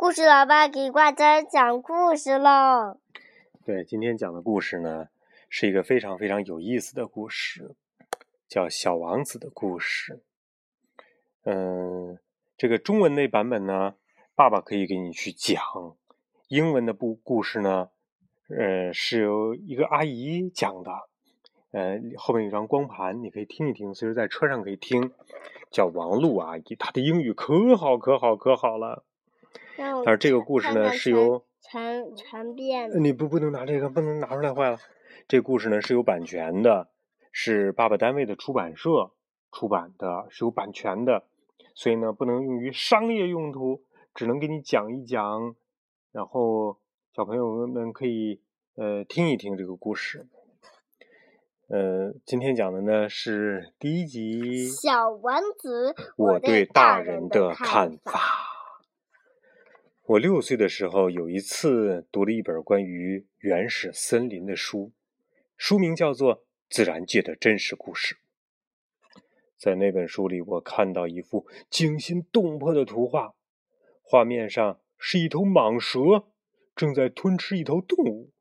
故事老爸给瓜子讲故事喽。对，今天讲的故事呢，是一个非常非常有意思的故事，叫《小王子的故事》。嗯，这个中文那版本呢，爸爸可以给你去讲；英文的故故事呢，呃，是由一个阿姨讲的。呃，后面有张光盘，你可以听一听，随时在车上可以听。叫王璐阿姨，她的英语可好可好可好了。但是这个故事呢，是由传传遍。你不不能拿这个，不能拿出来坏了。这故事呢是有版权的，是爸爸单位的出版社出版的，是有版权的，所以呢不能用于商业用途，只能给你讲一讲，然后小朋友们可以呃听一听这个故事。呃，今天讲的呢是第一集《小王子》，我对大人的看法。我六岁的时候，有一次读了一本关于原始森林的书，书名叫做《自然界的真实故事》。在那本书里，我看到一幅惊心动魄的图画，画面上是一头蟒蛇正在吞吃一头动物。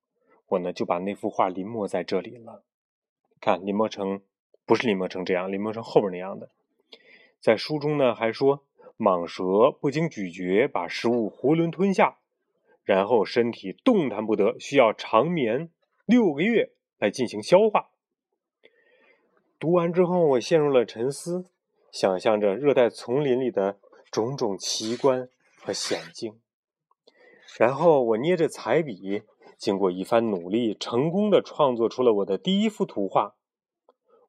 我呢就把那幅画临摹在这里了，看临摹成不是临摹成这样，临摹成后边那样的。在书中呢还说。蟒蛇不经咀嚼，把食物囫囵吞下，然后身体动弹不得，需要长眠六个月来进行消化。读完之后，我陷入了沉思，想象着热带丛林里的种种奇观和险境。然后我捏着彩笔，经过一番努力，成功的创作出了我的第一幅图画。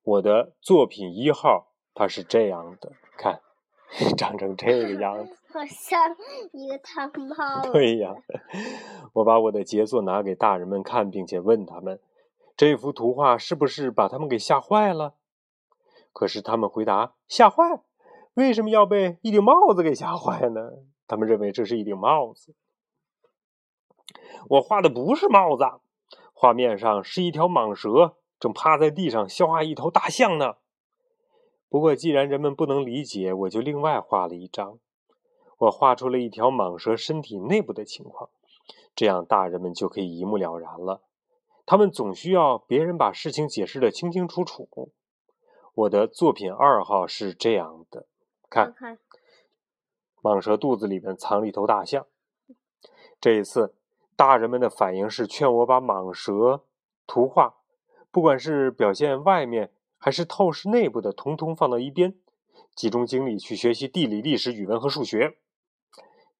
我的作品一号，它是这样的，看。长成这个样子，好像一个汤 包。对呀，我把我的杰作拿给大人们看，并且问他们：“这幅图画是不是把他们给吓坏了？”可是他们回答：“吓坏？为什么要被一顶帽子给吓坏呢？”他们认为这是一顶帽子。我画的不是帽子，画面上是一条蟒蛇正趴在地上消化一头大象呢。不过，既然人们不能理解，我就另外画了一张。我画出了一条蟒蛇身体内部的情况，这样大人们就可以一目了然了。他们总需要别人把事情解释的清清楚楚。我的作品二号是这样的：看，蟒蛇肚子里面藏了一头大象。这一次，大人们的反应是劝我把蟒蛇图画，不管是表现外面。还是透视内部的，统统放到一边，集中精力去学习地理、历史、语文和数学。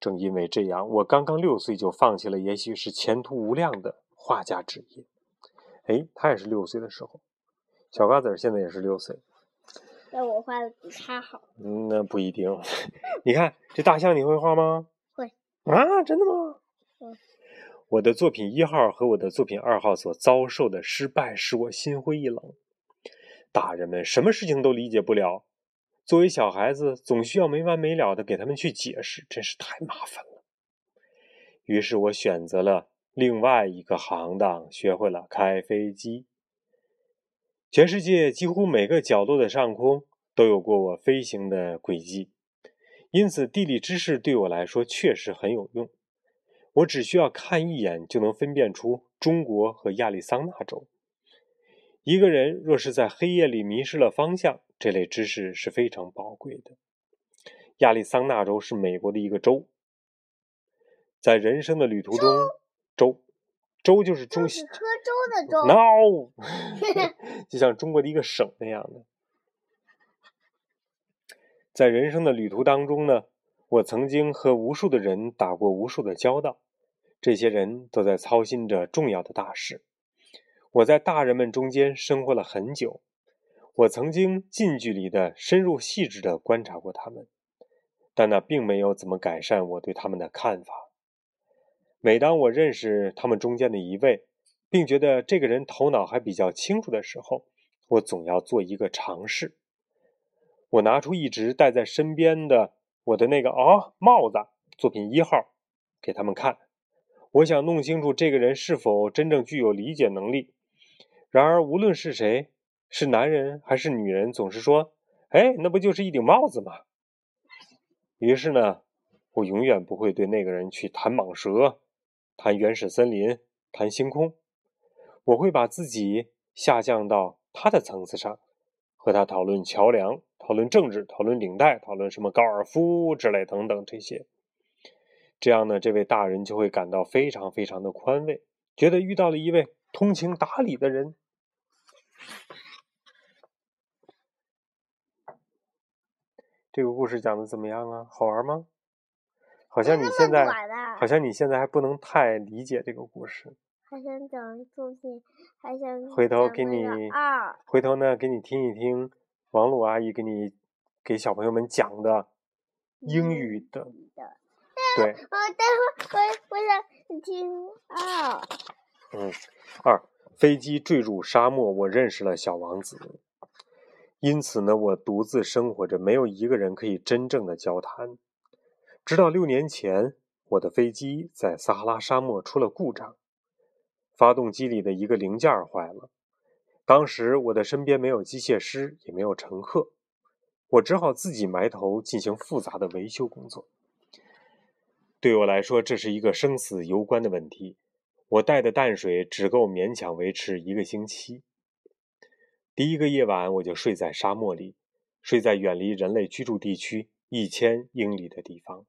正因为这样，我刚刚六岁就放弃了，也许是前途无量的画家职业。哎，他也是六岁的时候，小瓜子现在也是六岁。那我画的比他好。嗯，那不一定。你看这大象，你会画吗？会。啊，真的吗？嗯。我的作品一号和我的作品二号所遭受的失败，使我心灰意冷。大人们什么事情都理解不了，作为小孩子，总需要没完没了的给他们去解释，真是太麻烦了。于是我选择了另外一个行当，学会了开飞机。全世界几乎每个角落的上空都有过我飞行的轨迹，因此地理知识对我来说确实很有用。我只需要看一眼就能分辨出中国和亚利桑那州。一个人若是在黑夜里迷失了方向，这类知识是非常宝贵的。亚利桑那州是美国的一个州，在人生的旅途中，州州就是中是喝粥的粥，no，就像中国的一个省那样的。在人生的旅途当中呢，我曾经和无数的人打过无数的交道，这些人都在操心着重要的大事。我在大人们中间生活了很久，我曾经近距离的、深入细致的观察过他们，但那并没有怎么改善我对他们的看法。每当我认识他们中间的一位，并觉得这个人头脑还比较清楚的时候，我总要做一个尝试。我拿出一直带在身边的我的那个哦帽子，作品一号，给他们看。我想弄清楚这个人是否真正具有理解能力。然而，无论是谁，是男人还是女人，总是说：“哎，那不就是一顶帽子吗？”于是呢，我永远不会对那个人去谈蟒蛇、谈原始森林、谈星空。我会把自己下降到他的层次上，和他讨论桥梁、讨论政治、讨论领带、讨论什么高尔夫之类等等这些。这样呢，这位大人就会感到非常非常的宽慰，觉得遇到了一位通情达理的人。这个故事讲的怎么样啊？好玩吗？好像你现在好像你现在还不能太理解这个故事。还想讲作品，还想回头给你二，回头呢给你听一听王鲁阿姨给你给小朋友们讲的英语的。对。我待会儿我我想听二。嗯，二飞机坠入沙漠，我认识了小王子。因此呢，我独自生活着，没有一个人可以真正的交谈。直到六年前，我的飞机在撒哈拉沙漠出了故障，发动机里的一个零件坏了。当时我的身边没有机械师，也没有乘客，我只好自己埋头进行复杂的维修工作。对我来说，这是一个生死攸关的问题。我带的淡水只够勉强维持一个星期。第一个夜晚，我就睡在沙漠里，睡在远离人类居住地区一千英里的地方。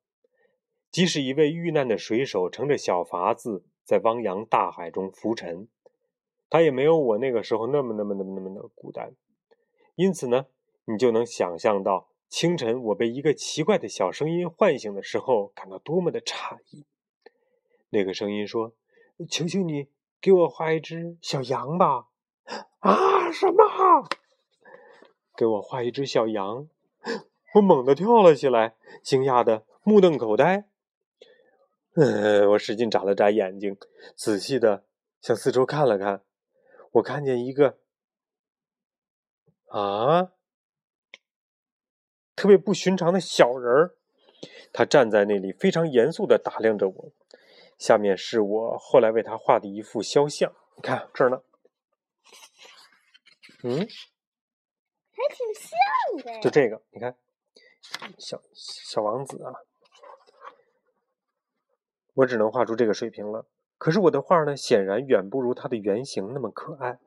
即使一位遇难的水手乘着小筏子在汪洋大海中浮沉，他也没有我那个时候那么、那么、那么、那么的孤单。因此呢，你就能想象到清晨我被一个奇怪的小声音唤醒的时候，感到多么的诧异。那个声音说：“求求你，给我画一只小羊吧。”啊！什么？给我画一只小羊！我猛地跳了起来，惊讶的目瞪口呆。嗯，我使劲眨了眨眼睛，仔细的向四周看了看。我看见一个啊，特别不寻常的小人儿。他站在那里，非常严肃的打量着我。下面是我后来为他画的一幅肖像，你看这儿呢。嗯，还挺像的。就这个，你看，小小王子啊，我只能画出这个水平了。可是我的画呢，显然远不如他的原型那么可爱。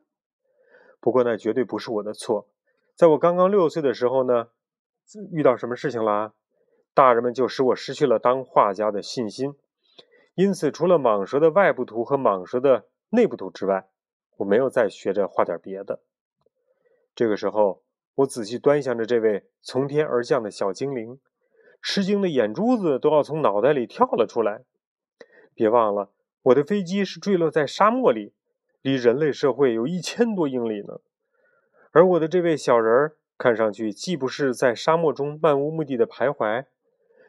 不过那绝对不是我的错。在我刚刚六岁的时候呢，遇到什么事情了？大人们就使我失去了当画家的信心。因此，除了蟒蛇的外部图和蟒蛇的内部图之外，我没有再学着画点别的。这个时候，我仔细端详着这位从天而降的小精灵，吃惊的眼珠子都要从脑袋里跳了出来。别忘了，我的飞机是坠落在沙漠里，离人类社会有一千多英里呢。而我的这位小人儿，看上去既不是在沙漠中漫无目的的徘徊，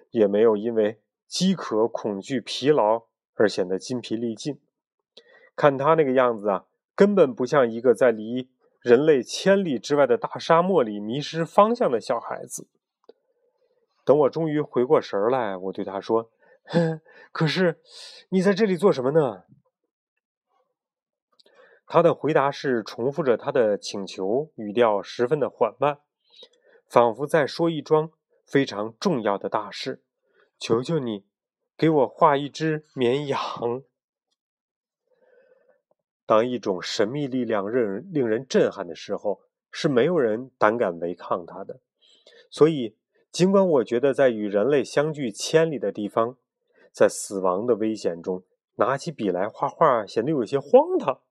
也没有因为饥渴、恐惧、疲劳而显得筋疲力尽。看他那个样子啊，根本不像一个在离。人类千里之外的大沙漠里迷失方向的小孩子。等我终于回过神儿来，我对他说：“ 可是，你在这里做什么呢？”他的回答是重复着他的请求，语调十分的缓慢，仿佛在说一桩非常重要的大事。求求你，给我画一只绵羊。当一种神秘力量令令人震撼的时候，是没有人胆敢违抗它的。所以，尽管我觉得在与人类相距千里的地方，在死亡的危险中拿起笔来画画显得有些荒唐，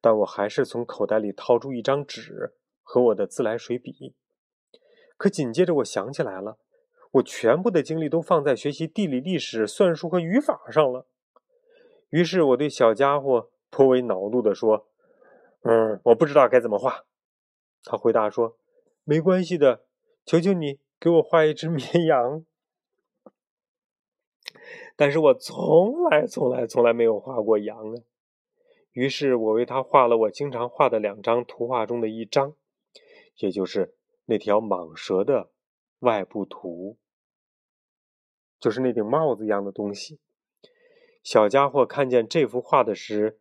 但我还是从口袋里掏出一张纸和我的自来水笔。可紧接着，我想起来了，我全部的精力都放在学习地理、历史、算术和语法上了。于是，我对小家伙。颇为恼怒地说：“嗯，我不知道该怎么画。”他回答说：“没关系的，求求你给我画一只绵羊。”但是我从来、从来、从来没有画过羊啊。于是我为他画了我经常画的两张图画中的一张，也就是那条蟒蛇的外部图，就是那顶帽子一样的东西。小家伙看见这幅画的时，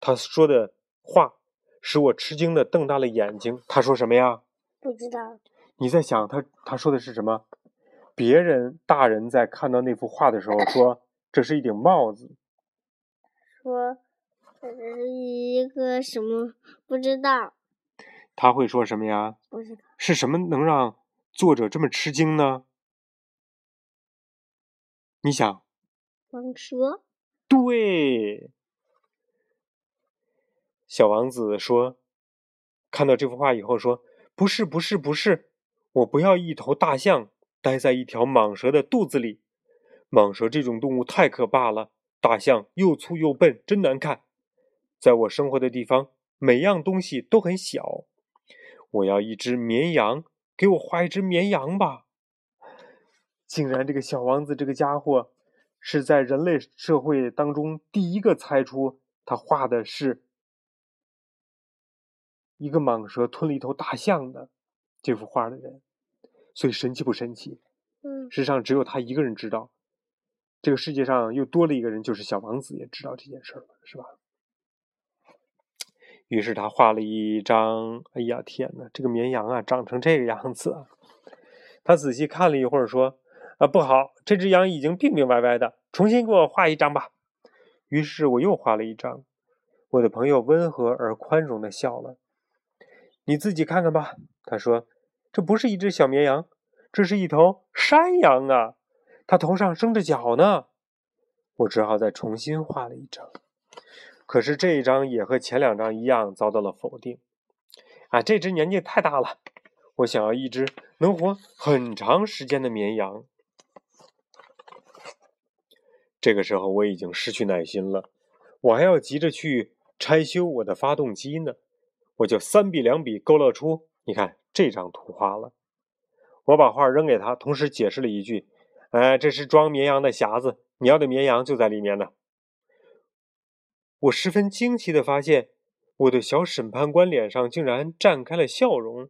他说的话使我吃惊的瞪大了眼睛。他说什么呀？不知道。你在想他他说的是什么？别人大人在看到那幅画的时候说这是一顶帽子，说这是一个什么不知道，他会说什么呀？不知道是什么能让作者这么吃惊呢？你想，蟒蛇，对，小王子说，看到这幅画以后说，不是，不是，不是，我不要一头大象待在一条蟒蛇的肚子里，蟒蛇这种动物太可怕了，大象又粗又笨，真难看。在我生活的地方，每样东西都很小，我要一只绵羊，给我画一只绵羊吧。竟然这个小王子这个家伙，是在人类社会当中第一个猜出他画的是一个蟒蛇吞了一头大象的这幅画的人，所以神奇不神奇？嗯，世上只有他一个人知道，这个世界上又多了一个人，就是小王子也知道这件事了，是吧？于是他画了一张，哎呀天哪，这个绵羊啊长成这个样子啊！他仔细看了一会儿，说。啊，不好！这只羊已经病病歪歪的，重新给我画一张吧。于是我又画了一张。我的朋友温和而宽容的笑了。你自己看看吧，他说：“这不是一只小绵羊，这是一头山羊啊！它头上生着角呢。”我只好再重新画了一张。可是这一张也和前两张一样遭到了否定。啊，这只年纪太大了。我想要一只能活很长时间的绵羊。这个时候我已经失去耐心了，我还要急着去拆修我的发动机呢。我就三笔两笔勾勒出，你看这张图画了。我把画扔给他，同时解释了一句：“哎，这是装绵羊的匣子，你要的绵羊就在里面呢。”我十分惊奇的发现，我的小审判官脸上竟然绽开了笑容。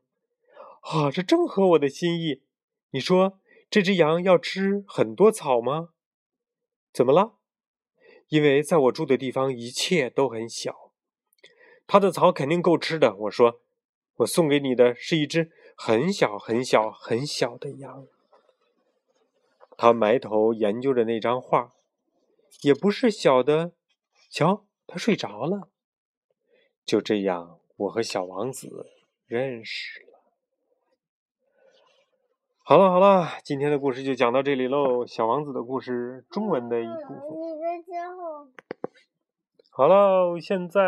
啊，这正合我的心意。你说这只羊要吃很多草吗？怎么了？因为在我住的地方一切都很小，它的草肯定够吃的。我说，我送给你的是一只很小很小很小的羊。他埋头研究着那张画，也不是小的。瞧，他睡着了。就这样，我和小王子认识了。好了好了，今天的故事就讲到这里喽。小王子的故事，中文的一部分。好了，现在。